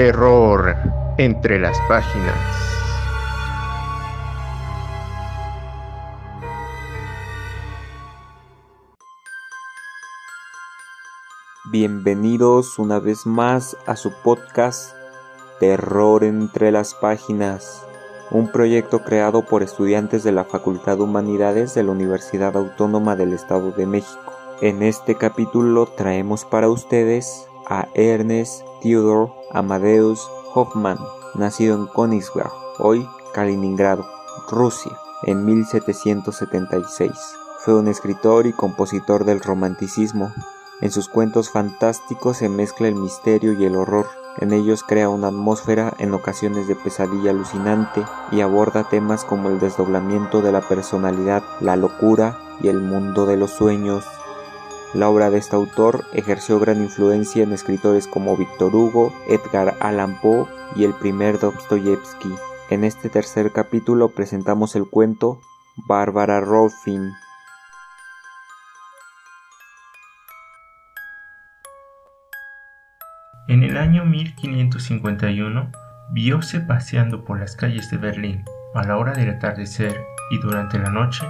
Terror entre las páginas. Bienvenidos una vez más a su podcast Terror entre las páginas, un proyecto creado por estudiantes de la Facultad de Humanidades de la Universidad Autónoma del Estado de México. En este capítulo traemos para ustedes a Ernest Theodor Amadeus Hoffman, nacido en Königsberg, hoy Kaliningrado, Rusia, en 1776. Fue un escritor y compositor del romanticismo. En sus cuentos fantásticos se mezcla el misterio y el horror. En ellos crea una atmósfera en ocasiones de pesadilla alucinante y aborda temas como el desdoblamiento de la personalidad, la locura y el mundo de los sueños. La obra de este autor ejerció gran influencia en escritores como Víctor Hugo, Edgar Allan Poe y el primer Dostoyevsky. En este tercer capítulo presentamos el cuento Bárbara Rolfin. En el año 1551, vióse paseando por las calles de Berlín a la hora del atardecer y durante la noche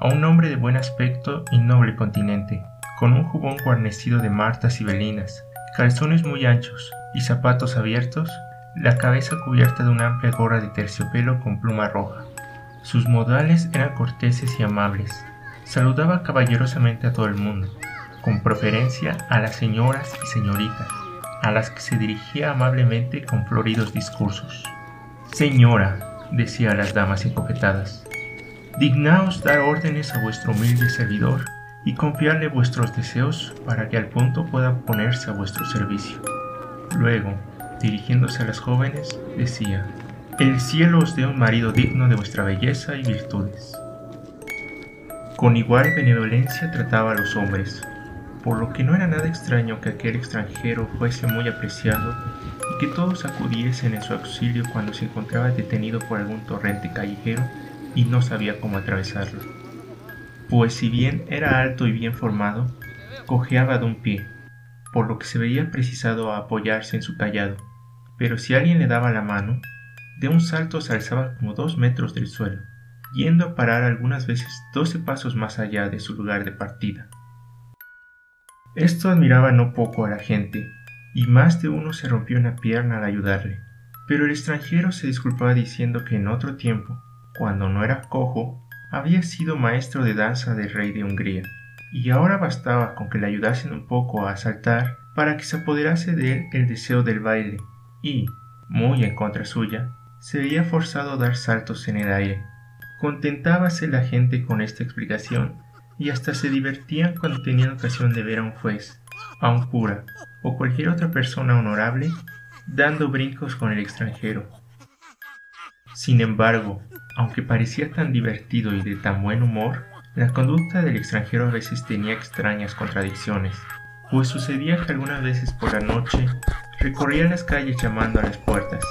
a un hombre de buen aspecto y noble continente, con un jubón guarnecido de martas y velinas, calzones muy anchos y zapatos abiertos, la cabeza cubierta de una amplia gorra de terciopelo con pluma roja. Sus modales eran corteses y amables. Saludaba caballerosamente a todo el mundo, con preferencia a las señoras y señoritas, a las que se dirigía amablemente con floridos discursos. Señora, decía a las damas encopetadas, dignaos dar órdenes a vuestro humilde servidor y confiarle vuestros deseos para que al punto pueda ponerse a vuestro servicio. Luego, dirigiéndose a las jóvenes, decía, El cielo os dé un marido digno de vuestra belleza y virtudes. Con igual benevolencia trataba a los hombres, por lo que no era nada extraño que aquel extranjero fuese muy apreciado y que todos acudiesen en su auxilio cuando se encontraba detenido por algún torrente callejero y no sabía cómo atravesarlo pues si bien era alto y bien formado, cojeaba de un pie, por lo que se veía precisado a apoyarse en su callado, pero si alguien le daba la mano, de un salto se alzaba como dos metros del suelo, yendo a parar algunas veces doce pasos más allá de su lugar de partida. Esto admiraba no poco a la gente, y más de uno se rompió una pierna al ayudarle, pero el extranjero se disculpaba diciendo que en otro tiempo, cuando no era cojo, había sido maestro de danza del rey de Hungría, y ahora bastaba con que le ayudasen un poco a saltar para que se apoderase de él el deseo del baile, y, muy en contra suya, se veía forzado a dar saltos en el aire. Contentábase la gente con esta explicación, y hasta se divertían cuando tenían ocasión de ver a un juez, a un cura o cualquier otra persona honorable dando brincos con el extranjero. Sin embargo, aunque parecía tan divertido y de tan buen humor, la conducta del extranjero a veces tenía extrañas contradicciones, pues sucedía que algunas veces por la noche recorría las calles llamando a las puertas.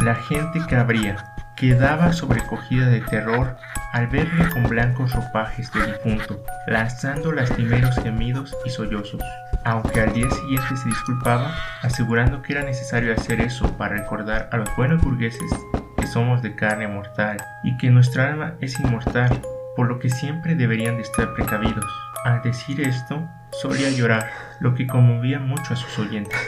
La gente que abría quedaba sobrecogida de terror al verle con blancos ropajes de difunto, lanzando lastimeros gemidos y sollozos, aunque al día siguiente se disculpaba, asegurando que era necesario hacer eso para recordar a los buenos burgueses somos de carne mortal y que nuestra alma es inmortal, por lo que siempre deberían de estar precavidos. Al decir esto, solía llorar, lo que conmovía mucho a sus oyentes.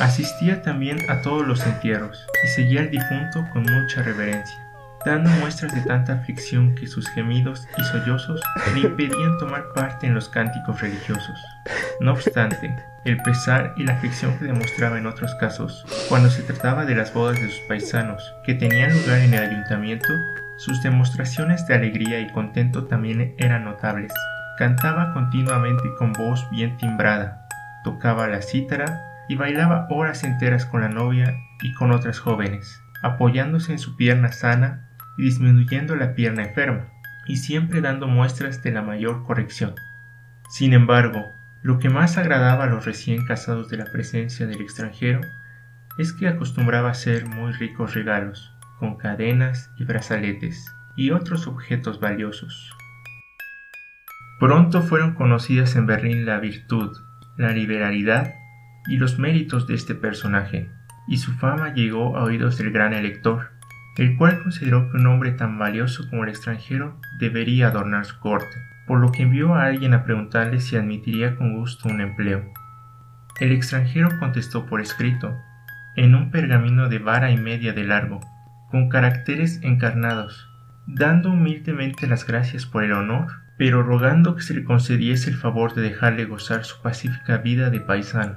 Asistía también a todos los entierros y seguía al difunto con mucha reverencia dando muestras de tanta aflicción que sus gemidos y sollozos le impedían tomar parte en los cánticos religiosos. No obstante, el pesar y la aflicción que demostraba en otros casos, cuando se trataba de las bodas de sus paisanos que tenían lugar en el ayuntamiento, sus demostraciones de alegría y contento también eran notables. Cantaba continuamente con voz bien timbrada, tocaba la cítara y bailaba horas enteras con la novia y con otras jóvenes, apoyándose en su pierna sana disminuyendo la pierna enferma, y siempre dando muestras de la mayor corrección. Sin embargo, lo que más agradaba a los recién casados de la presencia del extranjero es que acostumbraba a hacer muy ricos regalos, con cadenas y brazaletes y otros objetos valiosos. Pronto fueron conocidas en Berlín la virtud, la liberalidad y los méritos de este personaje, y su fama llegó a oídos del gran elector, el cual consideró que un hombre tan valioso como el extranjero debería adornar su corte, por lo que envió a alguien a preguntarle si admitiría con gusto un empleo. El extranjero contestó por escrito, en un pergamino de vara y media de largo, con caracteres encarnados, dando humildemente las gracias por el honor, pero rogando que se le concediese el favor de dejarle gozar su pacífica vida de paisano.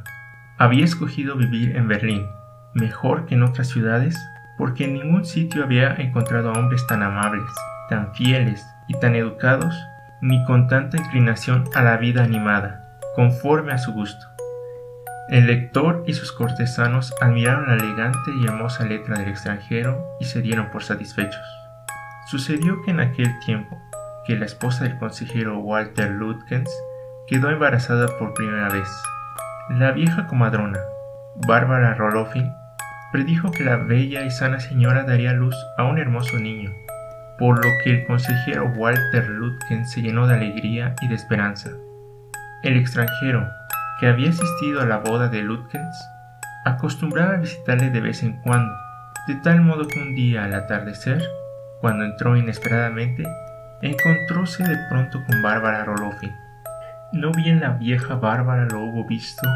Había escogido vivir en Berlín, mejor que en otras ciudades, porque en ningún sitio había encontrado hombres tan amables, tan fieles y tan educados, ni con tanta inclinación a la vida animada, conforme a su gusto. El lector y sus cortesanos admiraron la elegante y hermosa letra del extranjero y se dieron por satisfechos. Sucedió que en aquel tiempo, que la esposa del consejero Walter Ludgens quedó embarazada por primera vez. La vieja comadrona, Bárbara Rolofin, predijo que la bella y sana señora daría luz a un hermoso niño, por lo que el consejero Walter Ludgens se llenó de alegría y de esperanza. El extranjero, que había asistido a la boda de Lutkens, acostumbraba a visitarle de vez en cuando, de tal modo que un día al atardecer, cuando entró inesperadamente, encontróse de pronto con Bárbara Rolofin. No bien la vieja Bárbara lo hubo visto,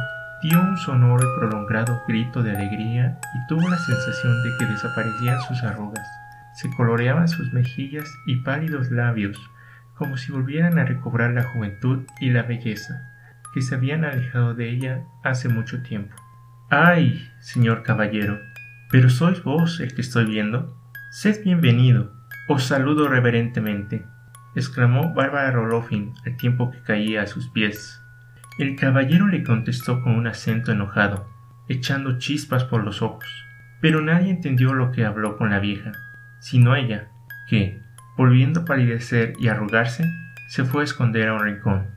dio un sonoro y prolongado grito de alegría y tuvo la sensación de que desaparecían sus arrugas, se coloreaban sus mejillas y pálidos labios, como si volvieran a recobrar la juventud y la belleza que se habían alejado de ella hace mucho tiempo. ¡Ay, señor caballero! ¿Pero sois vos el que estoy viendo? Sed bienvenido. Os saludo reverentemente, exclamó Bárbara Rolofin al tiempo que caía a sus pies. El caballero le contestó con un acento enojado, echando chispas por los ojos, pero nadie entendió lo que habló con la vieja, sino ella, que, volviendo a palidecer y arrugarse, se fue a esconder a un rincón.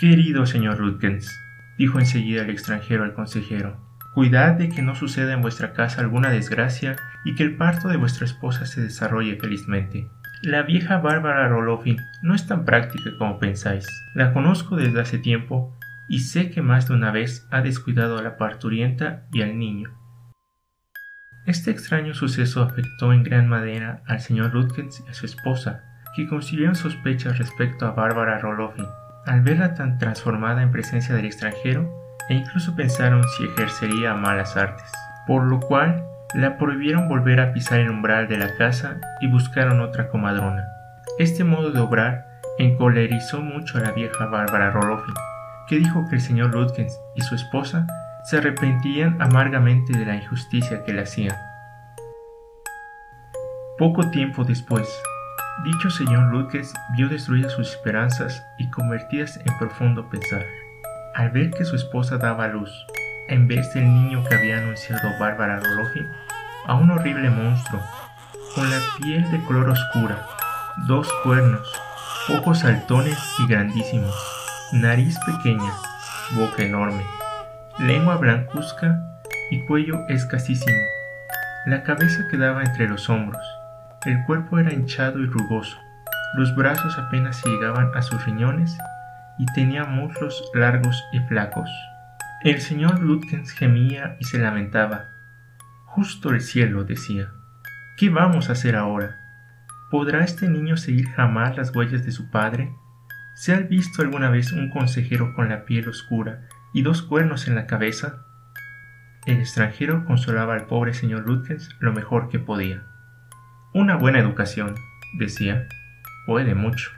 Querido señor Rutgens, dijo enseguida el extranjero al consejero, cuidad de que no suceda en vuestra casa alguna desgracia y que el parto de vuestra esposa se desarrolle felizmente. La vieja Bárbara Rolofin no es tan práctica como pensáis. La conozco desde hace tiempo y sé que más de una vez ha descuidado a la parturienta y al niño. Este extraño suceso afectó en gran manera al señor Rutgens y a su esposa, que concibieron sospechas respecto a Bárbara Rolofin al verla tan transformada en presencia del extranjero, e incluso pensaron si ejercería malas artes, por lo cual la prohibieron volver a pisar el umbral de la casa y buscaron otra comadrona. Este modo de obrar encolerizó mucho a la vieja Bárbara Rolofin, que dijo que el señor Ludgens y su esposa se arrepentían amargamente de la injusticia que le hacían. Poco tiempo después, Dicho señor Ludges vio destruidas sus esperanzas y convertidas en profundo pesar. Al ver que su esposa daba luz, en vez del niño que había anunciado Bárbara Rolofin, a un horrible monstruo, con la piel de color oscura, dos cuernos, ojos saltones y grandísimos, nariz pequeña, boca enorme, lengua blancuzca y cuello escasísimo. La cabeza quedaba entre los hombros, el cuerpo era hinchado y rugoso, los brazos apenas llegaban a sus riñones y tenía muslos largos y flacos. El señor Lutkens gemía y se lamentaba. Justo el cielo, decía. ¿Qué vamos a hacer ahora? ¿Podrá este niño seguir jamás las huellas de su padre? ¿Se ha visto alguna vez un consejero con la piel oscura y dos cuernos en la cabeza? El extranjero consolaba al pobre señor Lutkens lo mejor que podía. Una buena educación, decía, puede mucho.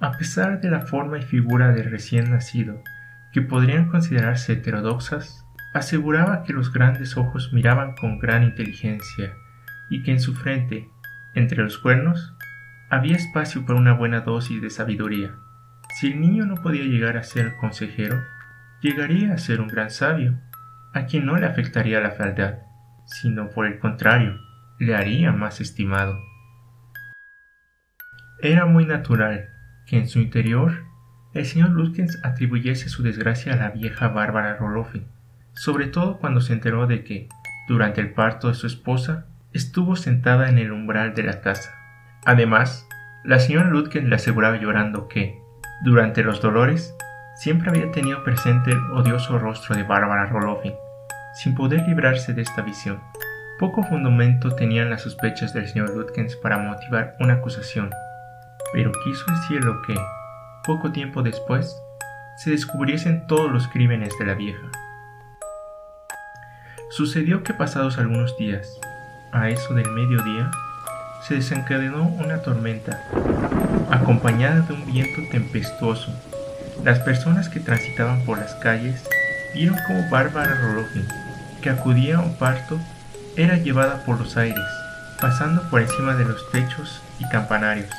A pesar de la forma y figura del recién nacido, que podrían considerarse heterodoxas, aseguraba que los grandes ojos miraban con gran inteligencia y que en su frente, entre los cuernos, había espacio para una buena dosis de sabiduría. Si el niño no podía llegar a ser consejero, llegaría a ser un gran sabio, a quien no le afectaría la fealdad, sino por el contrario, le haría más estimado. Era muy natural que en su interior el señor Lutkens atribuyese su desgracia a la vieja Bárbara Rolofin, sobre todo cuando se enteró de que, durante el parto de su esposa, estuvo sentada en el umbral de la casa. Además, la señora Lutkens le aseguraba llorando que, durante los dolores, siempre había tenido presente el odioso rostro de Bárbara Rolofin, sin poder librarse de esta visión. Poco fundamento tenían las sospechas del señor Lutkens para motivar una acusación, pero quiso el cielo que, poco tiempo después, se descubriesen todos los crímenes de la vieja. Sucedió que pasados algunos días, a eso del mediodía, se desencadenó una tormenta, acompañada de un viento tempestuoso. Las personas que transitaban por las calles vieron como Bárbara Rolofin, que acudía a un parto, era llevada por los aires, pasando por encima de los techos y campanarios,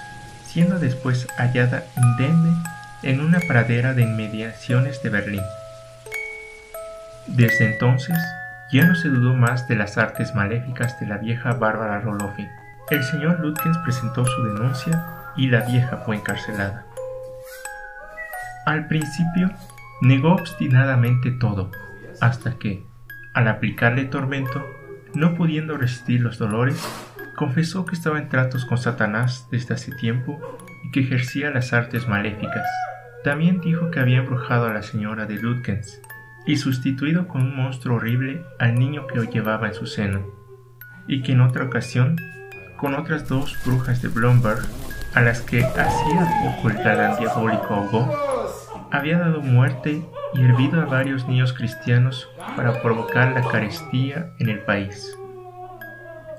siendo después hallada indemne en una pradera de inmediaciones de Berlín. Desde entonces, ya no se dudó más de las artes maléficas de la vieja Bárbara Rolofin. El señor Lutkens presentó su denuncia y la vieja fue encarcelada. Al principio, negó obstinadamente todo, hasta que, al aplicarle tormento, no pudiendo resistir los dolores, confesó que estaba en tratos con Satanás desde hace tiempo y que ejercía las artes maléficas. También dijo que había embrujado a la señora de Lutkens y sustituido con un monstruo horrible al niño que lo llevaba en su seno, y que en otra ocasión, con otras dos brujas de Blomberg, a las que hacía poco el diabólico ahogó, había dado muerte y hervido a varios niños cristianos para provocar la carestía en el país.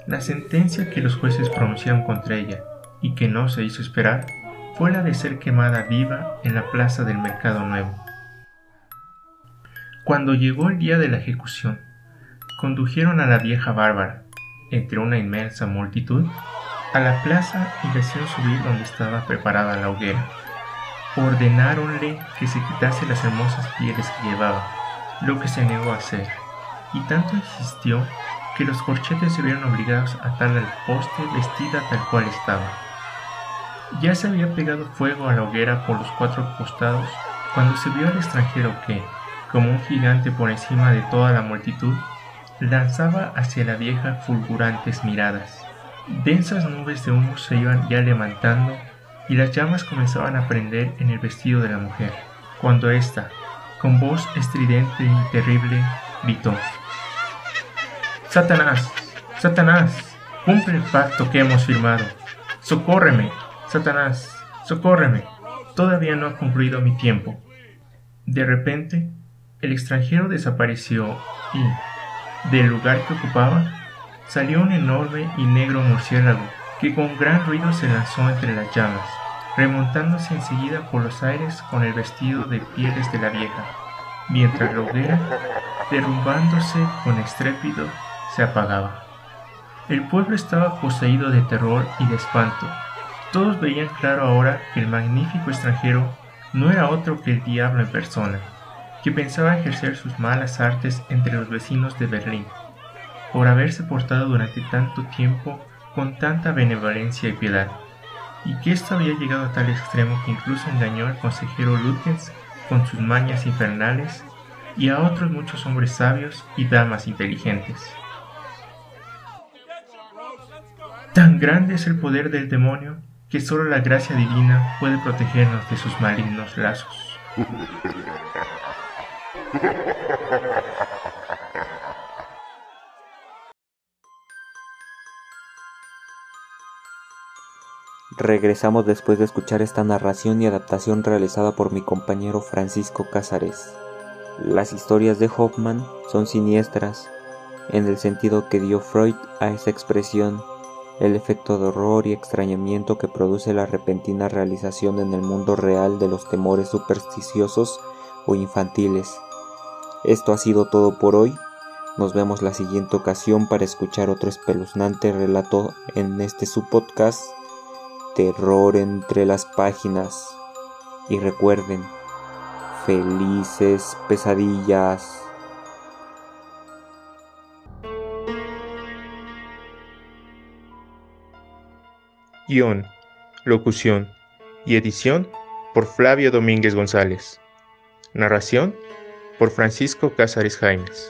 La sentencia que los jueces pronunciaron contra ella, y que no se hizo esperar, fue la de ser quemada viva en la plaza del Mercado Nuevo. Cuando llegó el día de la ejecución, condujeron a la vieja Bárbara, entre una inmensa multitud, a la plaza y la hicieron subir donde estaba preparada la hoguera. Ordenáronle que se quitase las hermosas pieles que llevaba, lo que se negó a hacer, y tanto insistió que los corchetes se vieron obligados a atarla al poste vestida tal cual estaba. Ya se había pegado fuego a la hoguera por los cuatro costados cuando se vio al extranjero que, como un gigante por encima de toda la multitud, lanzaba hacia la vieja fulgurantes miradas. Densas nubes de humo se iban ya levantando y las llamas comenzaban a prender en el vestido de la mujer, cuando ésta, con voz estridente y terrible, gritó Satanás, Satanás, cumple el pacto que hemos firmado. Socórreme, Satanás, socórreme. Todavía no ha concluido mi tiempo. De repente, el extranjero desapareció y, del lugar que ocupaba, salió un enorme y negro murciélago que con gran ruido se lanzó entre las llamas, remontándose enseguida por los aires con el vestido de pieles de la vieja, mientras la hoguera, derrumbándose con estrépito, se apagaba. El pueblo estaba poseído de terror y de espanto. Todos veían claro ahora que el magnífico extranjero no era otro que el diablo en persona que pensaba ejercer sus malas artes entre los vecinos de Berlín, por haberse portado durante tanto tiempo con tanta benevolencia y piedad, y que esto había llegado a tal extremo que incluso engañó al consejero Lutkens con sus mañas infernales y a otros muchos hombres sabios y damas inteligentes. Tan grande es el poder del demonio que solo la gracia divina puede protegernos de sus malignos lazos. Regresamos después de escuchar esta narración y adaptación realizada por mi compañero Francisco Cázares. Las historias de Hoffman son siniestras, en el sentido que dio Freud a esa expresión, el efecto de horror y extrañamiento que produce la repentina realización en el mundo real de los temores supersticiosos o infantiles. Esto ha sido todo por hoy. Nos vemos la siguiente ocasión para escuchar otro espeluznante relato en este subpodcast Terror entre las páginas. Y recuerden, felices pesadillas. Guión, locución y edición por Flavio Domínguez González. Narración por Francisco Cázares Jaimes.